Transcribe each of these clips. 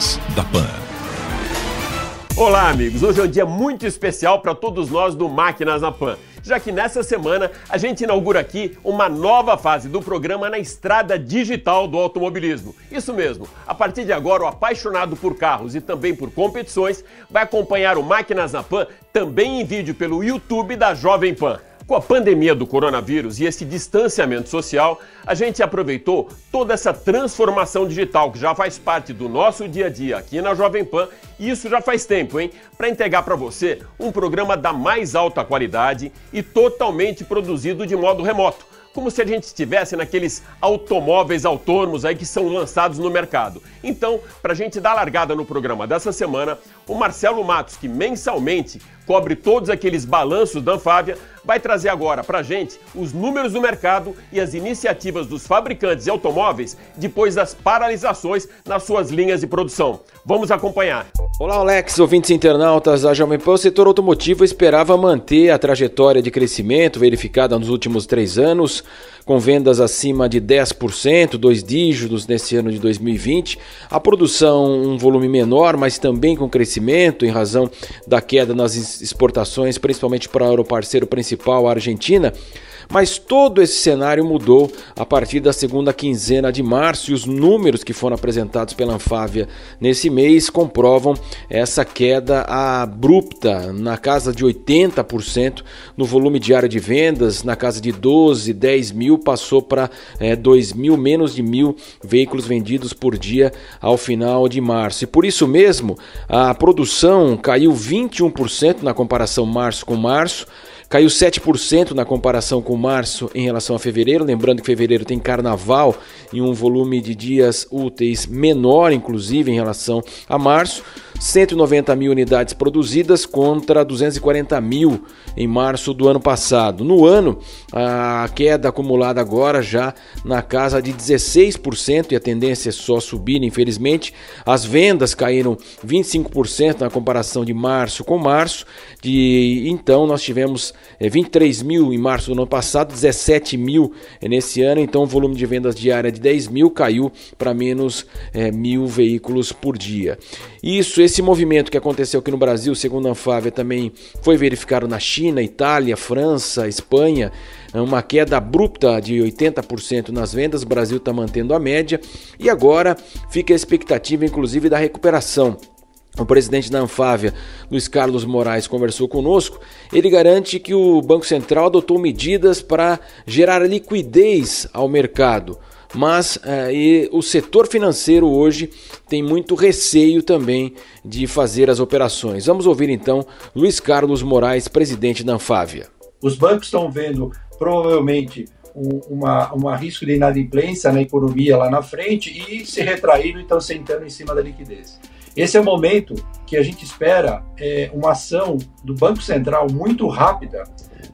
Máquinas da Pan. Olá, amigos. Hoje é um dia muito especial para todos nós do Máquinas na Pan, já que nessa semana a gente inaugura aqui uma nova fase do programa na estrada digital do automobilismo. Isso mesmo. A partir de agora, o apaixonado por carros e também por competições vai acompanhar o Máquinas na Pan também em vídeo pelo YouTube da Jovem Pan. Com a pandemia do coronavírus e esse distanciamento social, a gente aproveitou toda essa transformação digital que já faz parte do nosso dia a dia aqui na Jovem Pan, e isso já faz tempo, hein? Para entregar para você um programa da mais alta qualidade e totalmente produzido de modo remoto como se a gente estivesse naqueles automóveis autônomos aí que são lançados no mercado. Então, para a gente dar largada no programa dessa semana, o Marcelo Matos, que mensalmente cobre todos aqueles balanços da Anfávia, vai trazer agora para gente os números do mercado e as iniciativas dos fabricantes de automóveis depois das paralisações nas suas linhas de produção. Vamos acompanhar. Olá, Alex, ouvintes internautas da Jovem Pan. O setor automotivo esperava manter a trajetória de crescimento verificada nos últimos três anos, com vendas acima de 10%, dois dígitos nesse ano de 2020. A produção, um volume menor, mas também com crescimento em razão da queda nas exportações, principalmente para o parceiro principal, a Argentina. Mas todo esse cenário mudou a partir da segunda quinzena de março e os números que foram apresentados pela Anfávia nesse mês comprovam essa queda abrupta na casa de 80% no volume diário de vendas, na casa de 12, 10 mil, passou para é, 2 mil, menos de mil veículos vendidos por dia ao final de março. E por isso mesmo, a produção caiu 21% na comparação março com março. Caiu 7% na comparação com março em relação a fevereiro. Lembrando que fevereiro tem carnaval e um volume de dias úteis menor, inclusive, em relação a março. 190 mil unidades produzidas contra 240 mil em março do ano passado. No ano, a queda acumulada agora já na casa de 16% e a tendência é só subir, infelizmente. As vendas caíram 25% na comparação de março com março. De então nós tivemos 23 mil em março do ano passado, 17 mil nesse ano. Então o volume de vendas diária de 10 mil caiu para menos é, mil veículos por dia. Isso, esse movimento que aconteceu aqui no Brasil, segundo a Anfávia, também foi verificado na China, Itália, França, Espanha. Uma queda abrupta de 80% nas vendas, o Brasil está mantendo a média e agora fica a expectativa, inclusive, da recuperação. O presidente da Anfávia, Luiz Carlos Moraes, conversou conosco. Ele garante que o Banco Central adotou medidas para gerar liquidez ao mercado mas eh, o setor financeiro hoje tem muito receio também de fazer as operações. Vamos ouvir então Luiz Carlos Moraes, presidente da Anfávia. Os bancos estão vendo provavelmente um, uma, risco de inadimplência na economia lá na frente e se retraíram e estão sentando em cima da liquidez. Esse é o momento que a gente espera é, uma ação do Banco Central muito rápida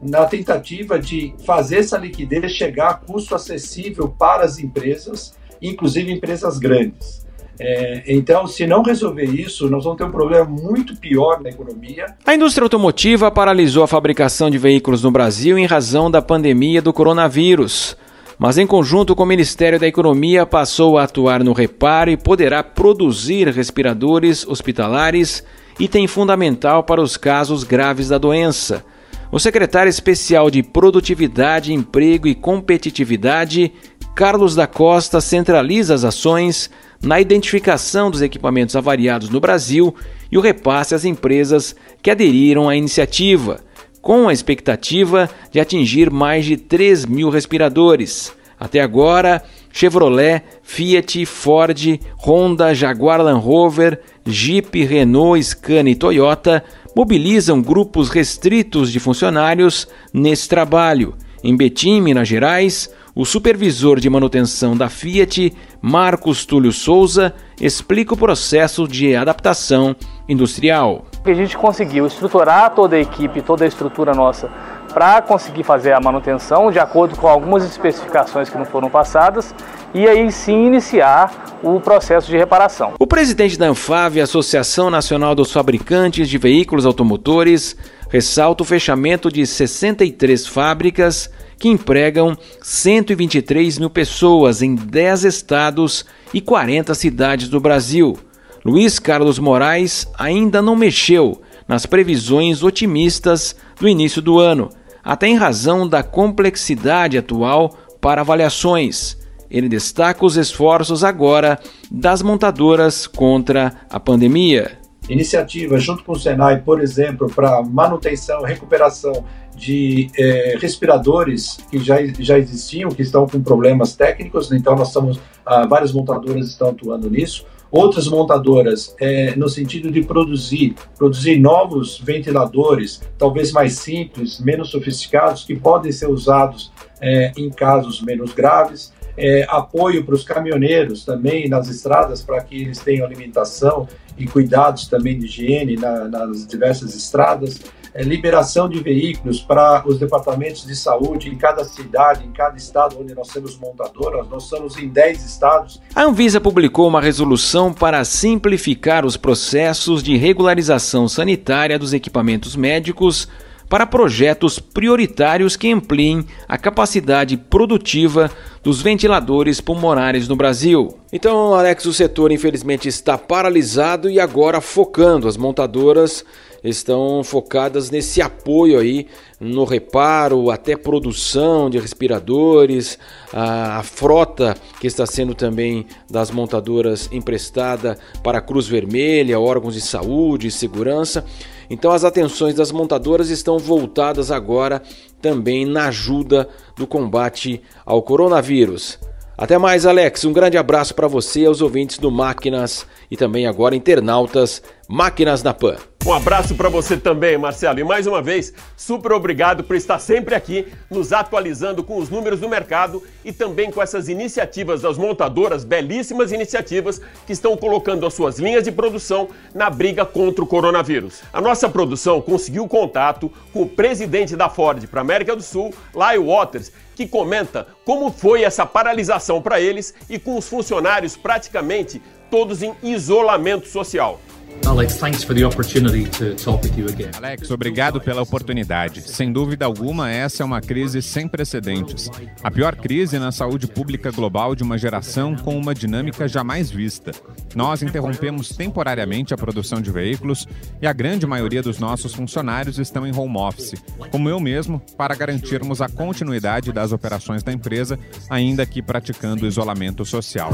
na tentativa de fazer essa liquidez chegar a custo acessível para as empresas, inclusive empresas grandes. É, então, se não resolver isso, nós vamos ter um problema muito pior na economia. A indústria automotiva paralisou a fabricação de veículos no Brasil em razão da pandemia do coronavírus. Mas, em conjunto com o Ministério da Economia, passou a atuar no reparo e poderá produzir respiradores hospitalares, item fundamental para os casos graves da doença. O secretário especial de Produtividade, Emprego e Competitividade, Carlos da Costa, centraliza as ações na identificação dos equipamentos avariados no Brasil e o repasse às empresas que aderiram à iniciativa, com a expectativa de atingir mais de 3 mil respiradores. Até agora, Chevrolet, Fiat, Ford, Honda, Jaguar Land Rover, Jeep, Renault, Scania e Toyota mobilizam grupos restritos de funcionários nesse trabalho. Em Betim, Minas Gerais, o supervisor de manutenção da Fiat, Marcos Túlio Souza, explica o processo de adaptação industrial. A gente conseguiu estruturar toda a equipe, toda a estrutura nossa para conseguir fazer a manutenção de acordo com algumas especificações que não foram passadas e aí sim iniciar o processo de reparação. O presidente da Anfave, Associação Nacional dos Fabricantes de Veículos Automotores, ressalta o fechamento de 63 fábricas que empregam 123 mil pessoas em 10 estados e 40 cidades do Brasil. Luiz Carlos Moraes ainda não mexeu nas previsões otimistas do início do ano, até em razão da complexidade atual para avaliações. Ele destaca os esforços agora das montadoras contra a pandemia. Iniciativas junto com o Senai, por exemplo, para manutenção, recuperação de é, respiradores que já, já existiam, que estão com problemas técnicos, então nós estamos, ah, várias montadoras estão atuando nisso. Outras montadoras, é, no sentido de produzir, produzir novos ventiladores, talvez mais simples, menos sofisticados, que podem ser usados é, em casos menos graves é, apoio para os caminhoneiros também nas estradas para que eles tenham alimentação e cuidados também de higiene na, nas diversas estradas, é, liberação de veículos para os departamentos de saúde em cada cidade, em cada estado onde nós temos montadoras, nós estamos em 10 estados. A Anvisa publicou uma resolução para simplificar os processos de regularização sanitária dos equipamentos médicos para projetos prioritários que ampliem a capacidade produtiva dos ventiladores pulmonares no Brasil. Então, Alex, o setor infelizmente está paralisado e agora focando. As montadoras estão focadas nesse apoio aí no reparo, até produção de respiradores, a, a, frota que está sendo também das montadoras emprestada para a Cruz Vermelha, órgãos de saúde e segurança. Então as atenções das montadoras estão voltadas agora também na ajuda do combate ao coronavírus. Até mais, Alex. Um grande abraço para você aos ouvintes do Máquinas e também agora internautas Máquinas na Pan. Um abraço para você também, Marcelo. E mais uma vez, super obrigado por estar sempre aqui nos atualizando com os números do mercado e também com essas iniciativas das montadoras, belíssimas iniciativas que estão colocando as suas linhas de produção na briga contra o coronavírus. A nossa produção conseguiu contato com o presidente da Ford para América do Sul, Lyle Waters, que comenta como foi essa paralisação para eles e com os funcionários praticamente todos em isolamento social. Alex, thanks for the opportunity to talk with you again. Alex, obrigado pela oportunidade. Sem dúvida alguma, essa é uma crise sem precedentes. A pior crise na saúde pública global de uma geração com uma dinâmica jamais vista. Nós interrompemos temporariamente a produção de veículos e a grande maioria dos nossos funcionários estão em home office, como eu mesmo, para garantirmos a continuidade das operações da empresa, ainda que praticando isolamento social.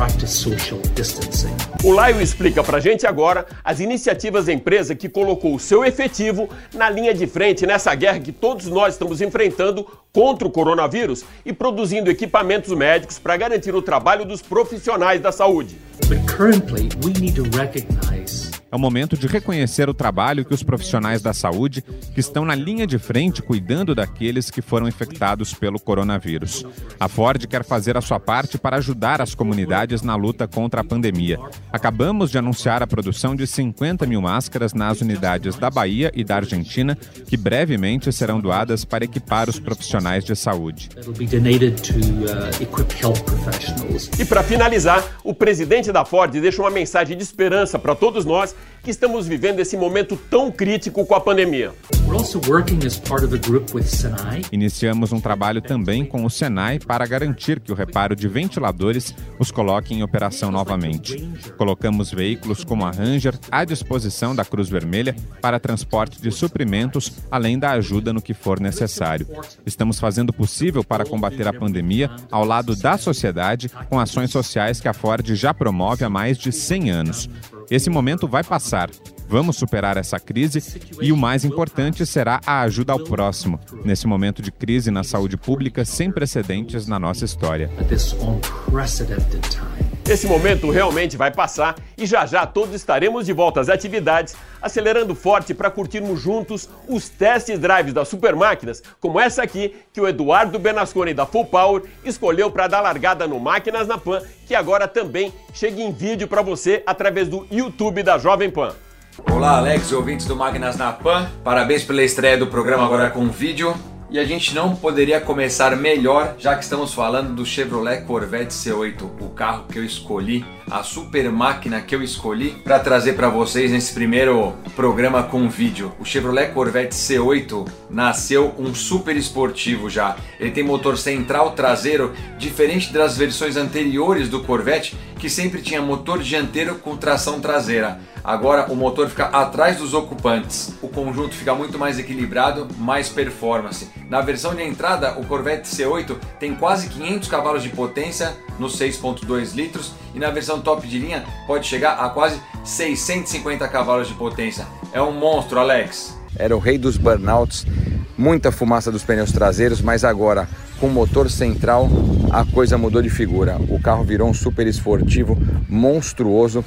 O Laio explica pra gente agora as iniciativas iniciativas da empresa que colocou o seu efetivo na linha de frente nessa guerra que todos nós estamos enfrentando contra o coronavírus e produzindo equipamentos médicos para garantir o trabalho dos profissionais da saúde. But currently, we need to recognize é o momento de reconhecer o trabalho que os profissionais da saúde que estão na linha de frente cuidando daqueles que foram infectados pelo coronavírus. A Ford quer fazer a sua parte para ajudar as comunidades na luta contra a pandemia. Acabamos de anunciar a produção de 50 mil máscaras nas unidades da Bahia e da Argentina, que brevemente serão doadas para equipar os profissionais de saúde. Uh, e para finalizar, o presidente da Ford deixa uma mensagem de esperança para todos nós que estamos vivendo esse momento tão crítico com a pandemia. Iniciamos um trabalho também com o Senai para garantir que o reparo de ventiladores os coloque em operação novamente. Colocamos veículos como a Ranger à disposição da Cruz Vermelha para transporte de suprimentos, além da ajuda no que for necessário. Estamos fazendo o possível para combater a pandemia ao lado da sociedade com ações sociais que a Ford já promove há mais de 100 anos. Esse momento vai passar. Vamos superar essa crise e o mais importante será a ajuda ao próximo, nesse momento de crise na saúde pública sem precedentes na nossa história. Esse momento realmente vai passar e já já todos estaremos de volta às atividades, acelerando forte para curtirmos juntos os test drives das super máquinas, como essa aqui que o Eduardo Benasconi da Full Power escolheu para dar largada no Máquinas na Pan, que agora também chega em vídeo para você através do YouTube da Jovem Pan. Olá, Alex ouvintes do Máquinas na Pan. Parabéns pela estreia do programa agora com vídeo. E a gente não poderia começar melhor, já que estamos falando do Chevrolet Corvette C8, o carro que eu escolhi, a super máquina que eu escolhi para trazer para vocês nesse primeiro programa com vídeo. O Chevrolet Corvette C8 nasceu um super esportivo já. Ele tem motor central traseiro diferente das versões anteriores do Corvette, que sempre tinha motor dianteiro com tração traseira. Agora o motor fica atrás dos ocupantes. O conjunto fica muito mais equilibrado, mais performance. Na versão de entrada, o Corvette C8 tem quase 500 cavalos de potência nos 6.2 litros e na versão top de linha pode chegar a quase 650 cavalos de potência. É um monstro, Alex. Era o rei dos burnouts, muita fumaça dos pneus traseiros, mas agora com motor central a coisa mudou de figura. O carro virou um super esportivo monstruoso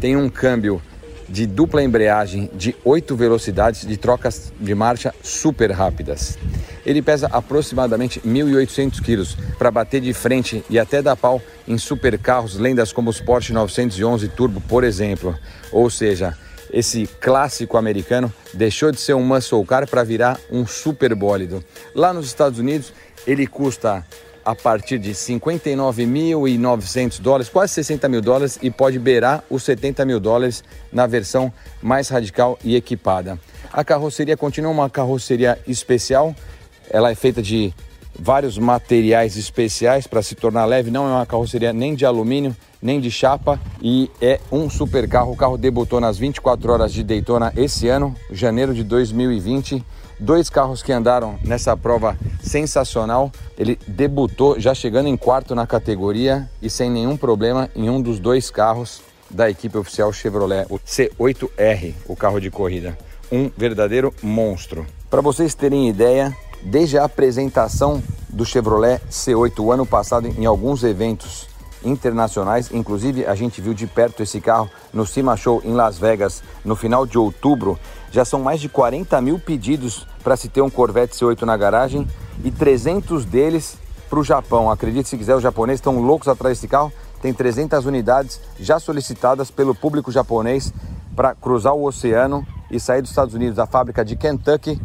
tem um câmbio de dupla embreagem de 8 velocidades de trocas de marcha super rápidas. Ele pesa aproximadamente 1.800 kg para bater de frente e até dar pau em supercarros, lendas como os Porsche 911 Turbo, por exemplo. Ou seja, esse clássico americano deixou de ser um muscle car para virar um super bólido. Lá nos Estados Unidos, ele custa a partir de 59.900 dólares, quase 60 mil dólares, e pode beirar os 70 mil dólares na versão mais radical e equipada. A carroceria continua uma carroceria especial, ela é feita de vários materiais especiais para se tornar leve, não é uma carroceria nem de alumínio, nem de chapa e é um super carro. O carro debutou nas 24 horas de Daytona esse ano, janeiro de 2020 Dois carros que andaram nessa prova sensacional. Ele debutou já chegando em quarto na categoria e sem nenhum problema em um dos dois carros da equipe oficial Chevrolet, o C8R, o carro de corrida. Um verdadeiro monstro. Para vocês terem ideia, desde a apresentação do Chevrolet C8 o ano passado em alguns eventos internacionais, inclusive a gente viu de perto esse carro no Cima Show em Las Vegas no final de outubro já são mais de 40 mil pedidos para se ter um Corvette C8 na garagem e 300 deles para o Japão. Acredite se quiser, os japoneses estão loucos atrás desse carro. Tem 300 unidades já solicitadas pelo público japonês para cruzar o oceano e sair dos Estados Unidos, da fábrica de Kentucky,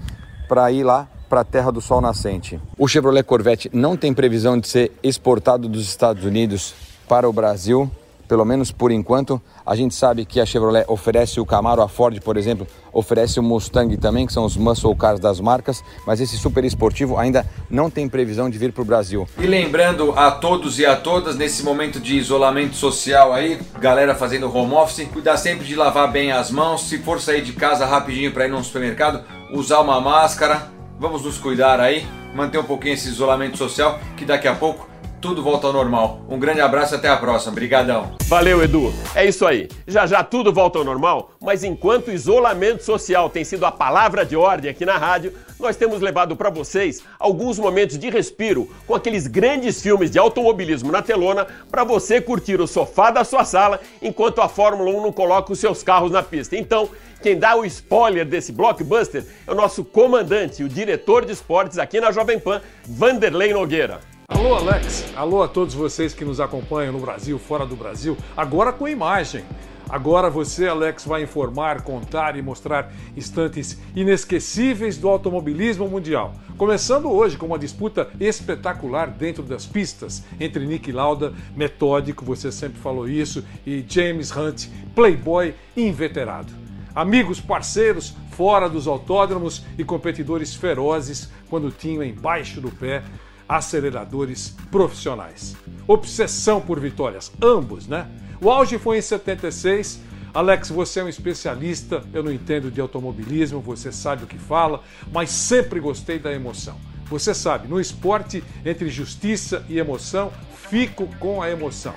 para ir lá para a Terra do Sol Nascente. O Chevrolet Corvette não tem previsão de ser exportado dos Estados Unidos para o Brasil pelo menos por enquanto. A gente sabe que a Chevrolet oferece o Camaro, a Ford, por exemplo, oferece o Mustang também, que são os muscle cars das marcas, mas esse super esportivo ainda não tem previsão de vir para o Brasil. E lembrando a todos e a todas, nesse momento de isolamento social aí, galera fazendo home office, cuidar sempre de lavar bem as mãos, se for sair de casa rapidinho para ir no supermercado, usar uma máscara, vamos nos cuidar aí, manter um pouquinho esse isolamento social, que daqui a pouco tudo volta ao normal. Um grande abraço e até a próxima. Obrigadão. Valeu, Edu. É isso aí. Já já tudo volta ao normal, mas enquanto isolamento social tem sido a palavra de ordem aqui na rádio, nós temos levado para vocês alguns momentos de respiro com aqueles grandes filmes de automobilismo na telona para você curtir o sofá da sua sala enquanto a Fórmula 1 não coloca os seus carros na pista. Então, quem dá o spoiler desse blockbuster é o nosso comandante, o diretor de esportes aqui na Jovem Pan, Vanderlei Nogueira. Alô, Alex. Alô a todos vocês que nos acompanham no Brasil, fora do Brasil, agora com imagem. Agora você, Alex, vai informar, contar e mostrar instantes inesquecíveis do automobilismo mundial. Começando hoje com uma disputa espetacular dentro das pistas entre Nick Lauda, metódico, você sempre falou isso, e James Hunt, playboy inveterado. Amigos, parceiros, fora dos autódromos e competidores ferozes quando tinham embaixo do pé aceleradores profissionais. Obsessão por vitórias, ambos, né? O auge foi em 76. Alex, você é um especialista, eu não entendo de automobilismo, você sabe o que fala, mas sempre gostei da emoção. Você sabe, no esporte, entre justiça e emoção, fico com a emoção.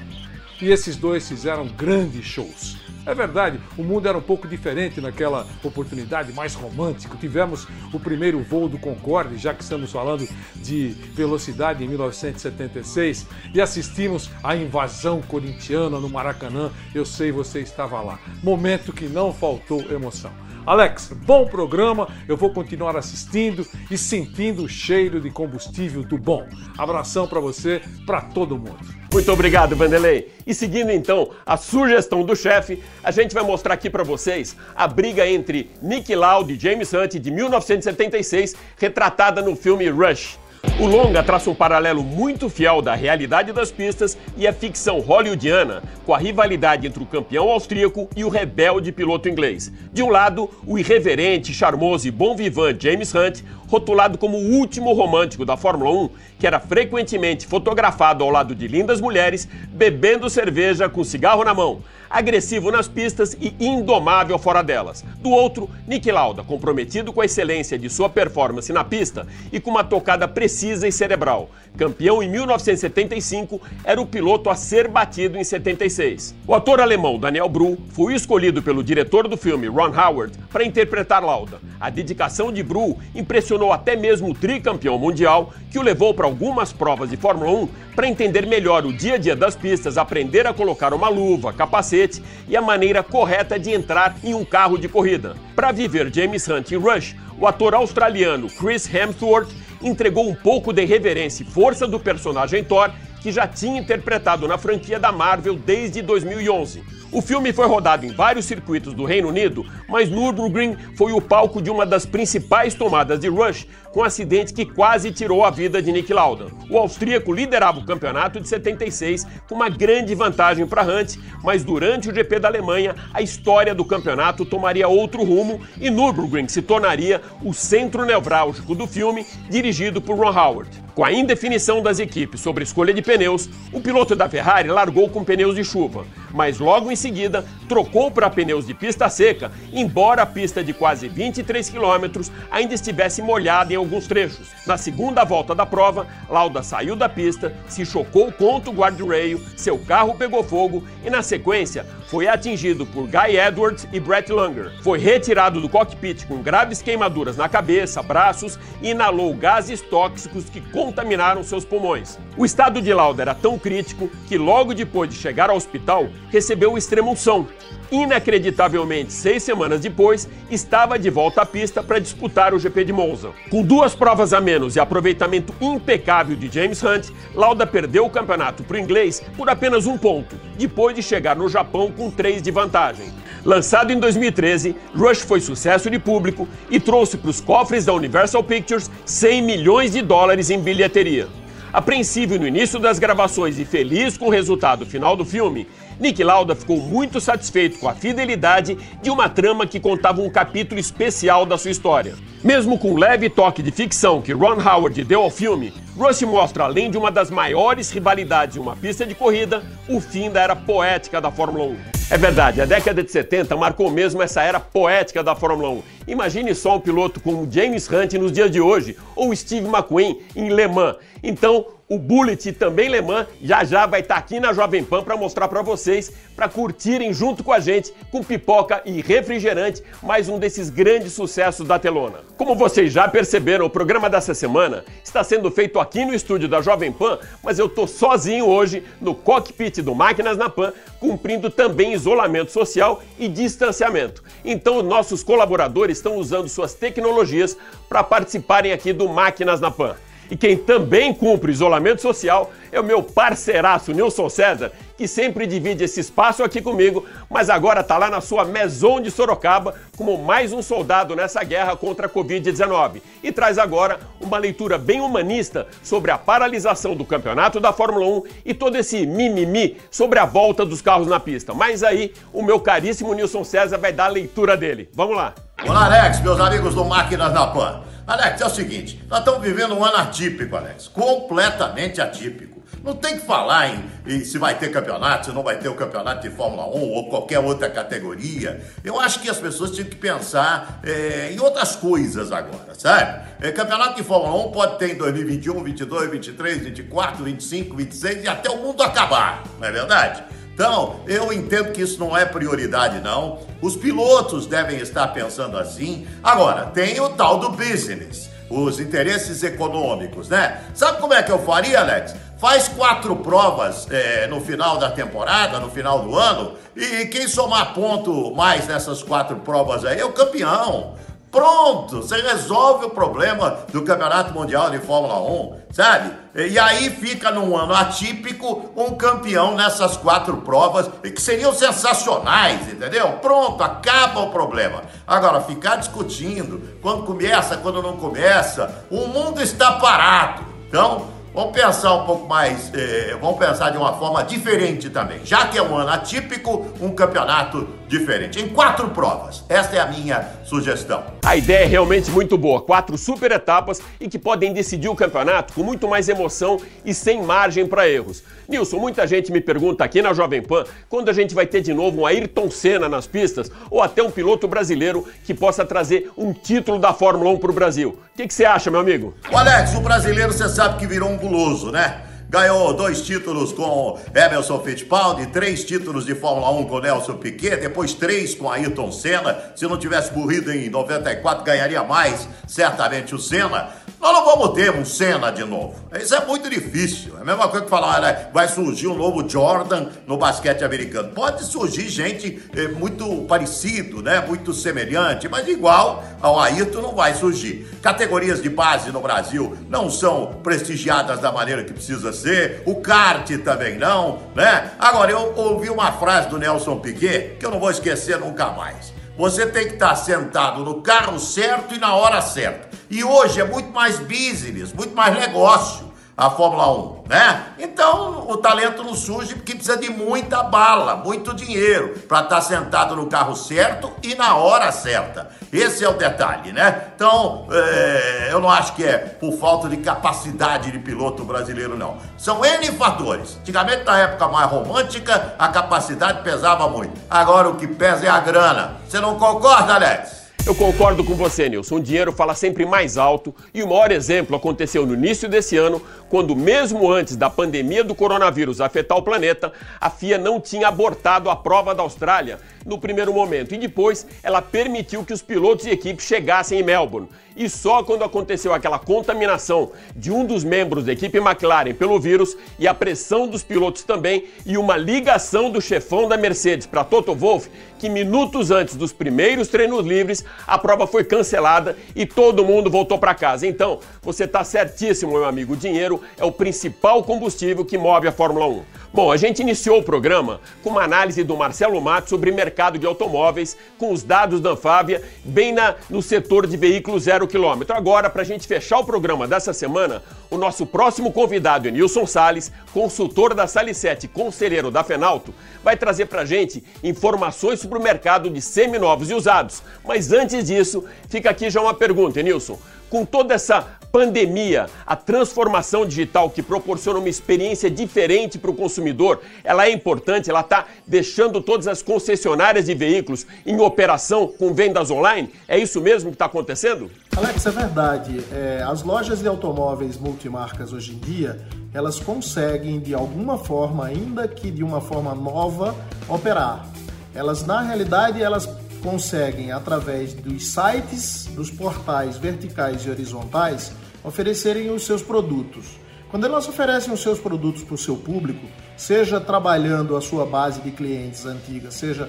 E esses dois fizeram grandes shows. É verdade, o mundo era um pouco diferente naquela oportunidade, mais romântico. Tivemos o primeiro voo do Concorde, já que estamos falando de velocidade em 1976, e assistimos à invasão corintiana no Maracanã. Eu sei, você estava lá. Momento que não faltou emoção. Alex, bom programa. Eu vou continuar assistindo e sentindo o cheiro de combustível do bom. Abração para você, para todo mundo. Muito obrigado, Vanderlei. E seguindo então a sugestão do chefe, a gente vai mostrar aqui para vocês a briga entre Nick Lauda e James Hunt de 1976, retratada no filme Rush. O longa traça um paralelo muito fiel da realidade das pistas e a ficção hollywoodiana, com a rivalidade entre o campeão austríaco e o rebelde piloto inglês. De um lado, o irreverente, charmoso e bom vivant James Hunt, rotulado como o último romântico da Fórmula 1, que era frequentemente fotografado ao lado de lindas mulheres, bebendo cerveja com cigarro na mão, agressivo nas pistas e indomável fora delas. Do outro, Nick Lauda, comprometido com a excelência de sua performance na pista e com uma tocada precisa e cerebral. Campeão em 1975, era o piloto a ser batido em 76. O ator alemão Daniel Bru foi escolhido pelo diretor do filme Ron Howard para interpretar Lauda. A dedicação de Bru impressionou até mesmo o tricampeão mundial, que o levou para algumas provas de Fórmula 1 para entender melhor o dia a dia das pistas, aprender a colocar uma luva, capacete e a maneira correta de entrar em um carro de corrida. Para viver James Hunt em Rush, o ator australiano Chris Hemsworth entregou um pouco de reverência e força do personagem Thor, que já tinha interpretado na franquia da Marvel desde 2011. O filme foi rodado em vários circuitos do Reino Unido, mas Nürburgring foi o palco de uma das principais tomadas de Rush, com um acidente que quase tirou a vida de Nick Lauda. O austríaco liderava o campeonato de 76 com uma grande vantagem para Hunt, mas durante o GP da Alemanha, a história do campeonato tomaria outro rumo e Nürburgring se tornaria o centro nevrálgico do filme, dirigido por Ron Howard. Com a indefinição das equipes sobre escolha de pneus, o piloto da Ferrari largou com pneus de chuva, mas logo em seguida trocou para pneus de pista seca, embora a pista de quase 23 km ainda estivesse molhada em alguns trechos. Na segunda volta da prova, Lauda saiu da pista, se chocou contra o guardrail, seu carro pegou fogo e, na sequência, foi atingido por Guy Edwards e Brett Langer. Foi retirado do cockpit com graves queimaduras na cabeça, braços e inalou gases tóxicos que contaminaram seus pulmões. O estado de Lauda era tão crítico que logo depois de chegar ao hospital, recebeu extrema-unção. Inacreditavelmente, seis semanas depois, estava de volta à pista para disputar o GP de Monza. Com duas provas a menos e aproveitamento impecável de James Hunt, Lauda perdeu o campeonato para o inglês por apenas um ponto, depois de chegar no Japão com três de vantagem. Lançado em 2013, Rush foi sucesso de público e trouxe para os cofres da Universal Pictures 100 milhões de dólares em bilheteria. Apreensivo no início das gravações e feliz com o resultado final do filme, Nick Lauda ficou muito satisfeito com a fidelidade de uma trama que contava um capítulo especial da sua história. Mesmo com o leve toque de ficção que Ron Howard deu ao filme, Rush mostra, além de uma das maiores rivalidades em uma pista de corrida, o fim da era poética da Fórmula 1. É verdade, a década de 70 marcou mesmo essa era poética da Fórmula 1. Imagine só um piloto como James Hunt nos dias de hoje, ou Steve McQueen em Le Mans. Então, o Bullet também Le Mans já já vai estar tá aqui na Jovem Pan para mostrar para vocês, para curtirem junto com a gente, com pipoca e refrigerante, mais um desses grandes sucessos da telona. Como vocês já perceberam, o programa dessa semana está sendo feito aqui no estúdio da Jovem Pan, mas eu tô sozinho hoje no cockpit do Máquinas na Pan, cumprindo também isolamento social e distanciamento. Então, nossos colaboradores estão usando suas tecnologias para participarem aqui do Máquinas na Pan. E quem também cumpre isolamento social é o meu parceiraço Nilson César, que sempre divide esse espaço aqui comigo, mas agora está lá na sua Maison de Sorocaba como mais um soldado nessa guerra contra a Covid-19 e traz agora uma leitura bem humanista sobre a paralisação do campeonato da Fórmula 1 e todo esse mimimi sobre a volta dos carros na pista. Mas aí o meu caríssimo Nilson César vai dar a leitura dele. Vamos lá. Olá, Alex, meus amigos do Máquinas na Pan. Alex, é o seguinte, nós estamos vivendo um ano atípico, Alex, completamente atípico. Não tem que falar em, em, se vai ter campeonato, se não vai ter o campeonato de Fórmula 1 ou qualquer outra categoria. Eu acho que as pessoas tinham que pensar é, em outras coisas agora, sabe? É, campeonato de Fórmula 1 pode ter em 2021, 22, 23, 24, 25, 26 e até o mundo acabar, não é verdade? Então, eu entendo que isso não é prioridade, não. Os pilotos devem estar pensando assim. Agora, tem o tal do business, os interesses econômicos, né? Sabe como é que eu faria, Alex? Faz quatro provas é, no final da temporada, no final do ano, e quem somar ponto mais nessas quatro provas aí é o campeão. Pronto, você resolve o problema do Campeonato Mundial de Fórmula 1, sabe? E aí fica num ano atípico um campeão nessas quatro provas que seriam sensacionais, entendeu? Pronto, acaba o problema. Agora, ficar discutindo quando começa, quando não começa, o mundo está parado. Então, Vamos pensar um pouco mais, eh, vamos pensar de uma forma diferente também. Já que é um ano atípico, um campeonato diferente. Em quatro provas. Esta é a minha sugestão. A ideia é realmente muito boa. Quatro super etapas e que podem decidir o campeonato com muito mais emoção e sem margem para erros. Nilson, muita gente me pergunta aqui na Jovem Pan quando a gente vai ter de novo um Ayrton Senna nas pistas ou até um piloto brasileiro que possa trazer um título da Fórmula 1 para o Brasil. O que, que você acha, meu amigo? O Alex, o brasileiro você sabe que virou um guloso, né? ganhou dois títulos com Emerson Fittipaldi, três títulos de Fórmula 1 com Nelson Piquet, depois três com Ayrton Senna. Se não tivesse morrido em 94, ganharia mais, certamente o Senna. Nós não vamos ter um Senna de novo. Isso é muito difícil. É a mesma coisa que falar, né? vai surgir um novo Jordan no basquete americano. Pode surgir gente eh, muito parecido, né? Muito semelhante, mas igual ao Ayrton não vai surgir. Categorias de base no Brasil não são prestigiadas da maneira que precisa ser. O kart também não, né? Agora, eu ouvi uma frase do Nelson Piquet que eu não vou esquecer nunca mais. Você tem que estar sentado no carro certo e na hora certa. E hoje é muito mais business, muito mais negócio a Fórmula 1, né? Então o talento não surge porque precisa de muita bala, muito dinheiro para estar tá sentado no carro certo e na hora certa. Esse é o detalhe, né? Então é, eu não acho que é por falta de capacidade de piloto brasileiro, não. São N fatores. Antigamente, na época mais romântica, a capacidade pesava muito. Agora o que pesa é a grana. Você não concorda, Alex? Eu concordo com você, Nilson. O dinheiro fala sempre mais alto e o maior exemplo aconteceu no início desse ano, quando, mesmo antes da pandemia do coronavírus afetar o planeta, a FIA não tinha abortado a prova da Austrália no primeiro momento e depois ela permitiu que os pilotos e equipes chegassem em Melbourne. E só quando aconteceu aquela contaminação de um dos membros da equipe McLaren pelo vírus e a pressão dos pilotos também e uma ligação do chefão da Mercedes para Toto Wolff, que minutos antes dos primeiros treinos livres a prova foi cancelada e todo mundo voltou para casa. Então, você está certíssimo, meu amigo, o dinheiro é o principal combustível que move a Fórmula 1. Bom, a gente iniciou o programa com uma análise do Marcelo Matos sobre mercado de automóveis, com os dados da Anfávia, bem na, no setor de veículos zero quilômetro. Agora, para a gente fechar o programa dessa semana, o nosso próximo convidado Nilson Sales, consultor da Salisete, conselheiro da Fenalto, vai trazer para a gente informações sobre o mercado de seminovos e usados. Mas antes disso, fica aqui já uma pergunta, Nilson com toda essa pandemia, a transformação digital que proporciona uma experiência diferente para o consumidor, ela é importante, ela está deixando todas as concessionárias de veículos em operação com vendas online? É isso mesmo que está acontecendo? Alex, é verdade. É, as lojas de automóveis multimarcas hoje em dia, elas conseguem de alguma forma, ainda que de uma forma nova, operar. Elas, na realidade, elas conseguem, através dos sites, dos portais verticais e horizontais, oferecerem os seus produtos. Quando elas oferecem os seus produtos para o seu público, seja trabalhando a sua base de clientes antiga, seja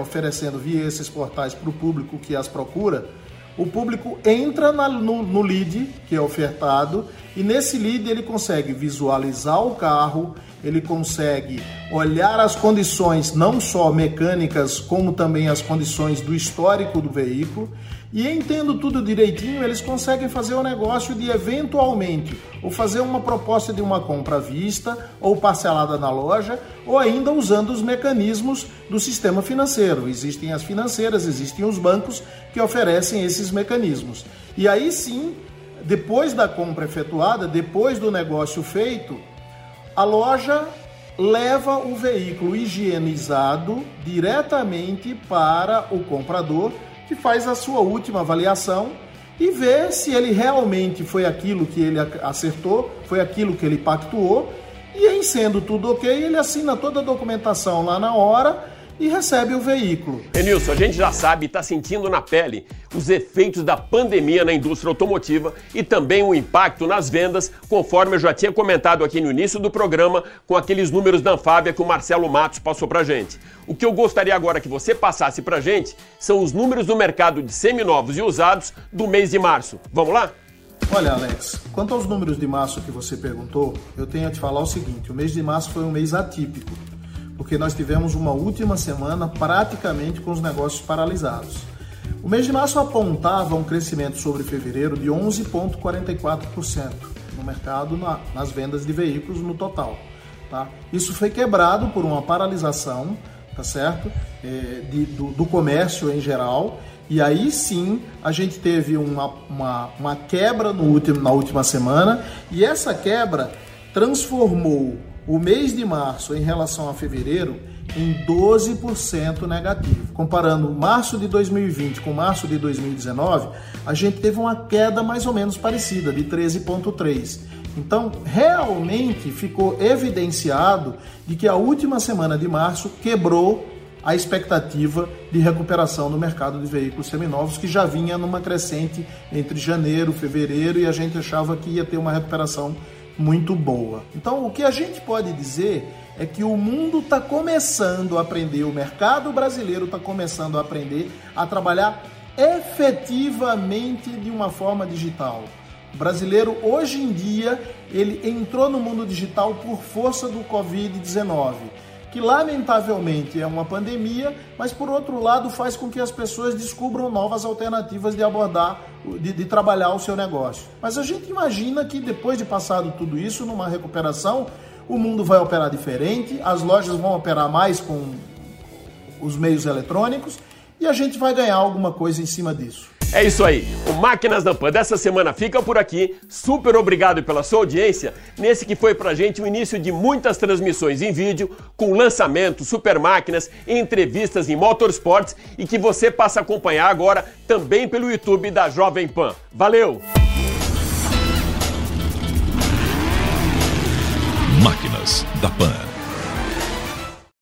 oferecendo via esses portais para o público que as procura, o público entra na, no, no lead que é ofertado e nesse lead ele consegue visualizar o carro, ele consegue olhar as condições não só mecânicas, como também as condições do histórico do veículo. E entendo tudo direitinho, eles conseguem fazer o negócio de eventualmente ou fazer uma proposta de uma compra à vista ou parcelada na loja, ou ainda usando os mecanismos do sistema financeiro. Existem as financeiras, existem os bancos que oferecem esses mecanismos. E aí sim, depois da compra efetuada, depois do negócio feito, a loja leva o veículo higienizado diretamente para o comprador, que faz a sua última avaliação e vê se ele realmente foi aquilo que ele acertou, foi aquilo que ele pactuou, e em sendo tudo ok, ele assina toda a documentação lá na hora e recebe o veículo. Enilson, a gente já sabe e está sentindo na pele os efeitos da pandemia na indústria automotiva e também o impacto nas vendas, conforme eu já tinha comentado aqui no início do programa com aqueles números da Anfávia que o Marcelo Matos passou para gente. O que eu gostaria agora que você passasse para gente são os números do mercado de seminovos e usados do mês de março. Vamos lá? Olha, Alex, quanto aos números de março que você perguntou, eu tenho a te falar o seguinte: o mês de março foi um mês atípico, porque nós tivemos uma última semana praticamente com os negócios paralisados. O mês de março apontava um crescimento sobre fevereiro de 11,44% no mercado, na, nas vendas de veículos no total. Tá? Isso foi quebrado por uma paralisação, tá certo? É, de, do, do comércio em geral e aí sim a gente teve uma, uma, uma quebra no último, na última semana e essa quebra transformou o mês de março em relação a fevereiro em 12% negativo. Comparando março de 2020 com março de 2019, a gente teve uma queda mais ou menos parecida, de 13,3%. Então, realmente ficou evidenciado de que a última semana de março quebrou a expectativa de recuperação no mercado de veículos seminovos, que já vinha numa crescente entre janeiro, fevereiro, e a gente achava que ia ter uma recuperação muito boa. Então, o que a gente pode dizer é que o mundo está começando a aprender, o mercado brasileiro está começando a aprender a trabalhar efetivamente de uma forma digital. O brasileiro hoje em dia ele entrou no mundo digital por força do Covid-19 que lamentavelmente é uma pandemia, mas por outro lado faz com que as pessoas descubram novas alternativas de abordar, de, de, trabalhar o seu negócio. Mas a gente imagina que depois de passado tudo isso, numa recuperação, o mundo vai operar diferente, as lojas vão operar mais com os meios eletrônicos e a gente vai ganhar alguma coisa em cima disso. É isso aí. O Máquinas da Pan dessa semana fica por aqui. Super obrigado pela sua audiência nesse que foi pra gente o início de muitas transmissões em vídeo, com lançamentos, super máquinas, entrevistas em motorsports e que você passa a acompanhar agora também pelo YouTube da Jovem Pan. Valeu! Máquinas da Pan.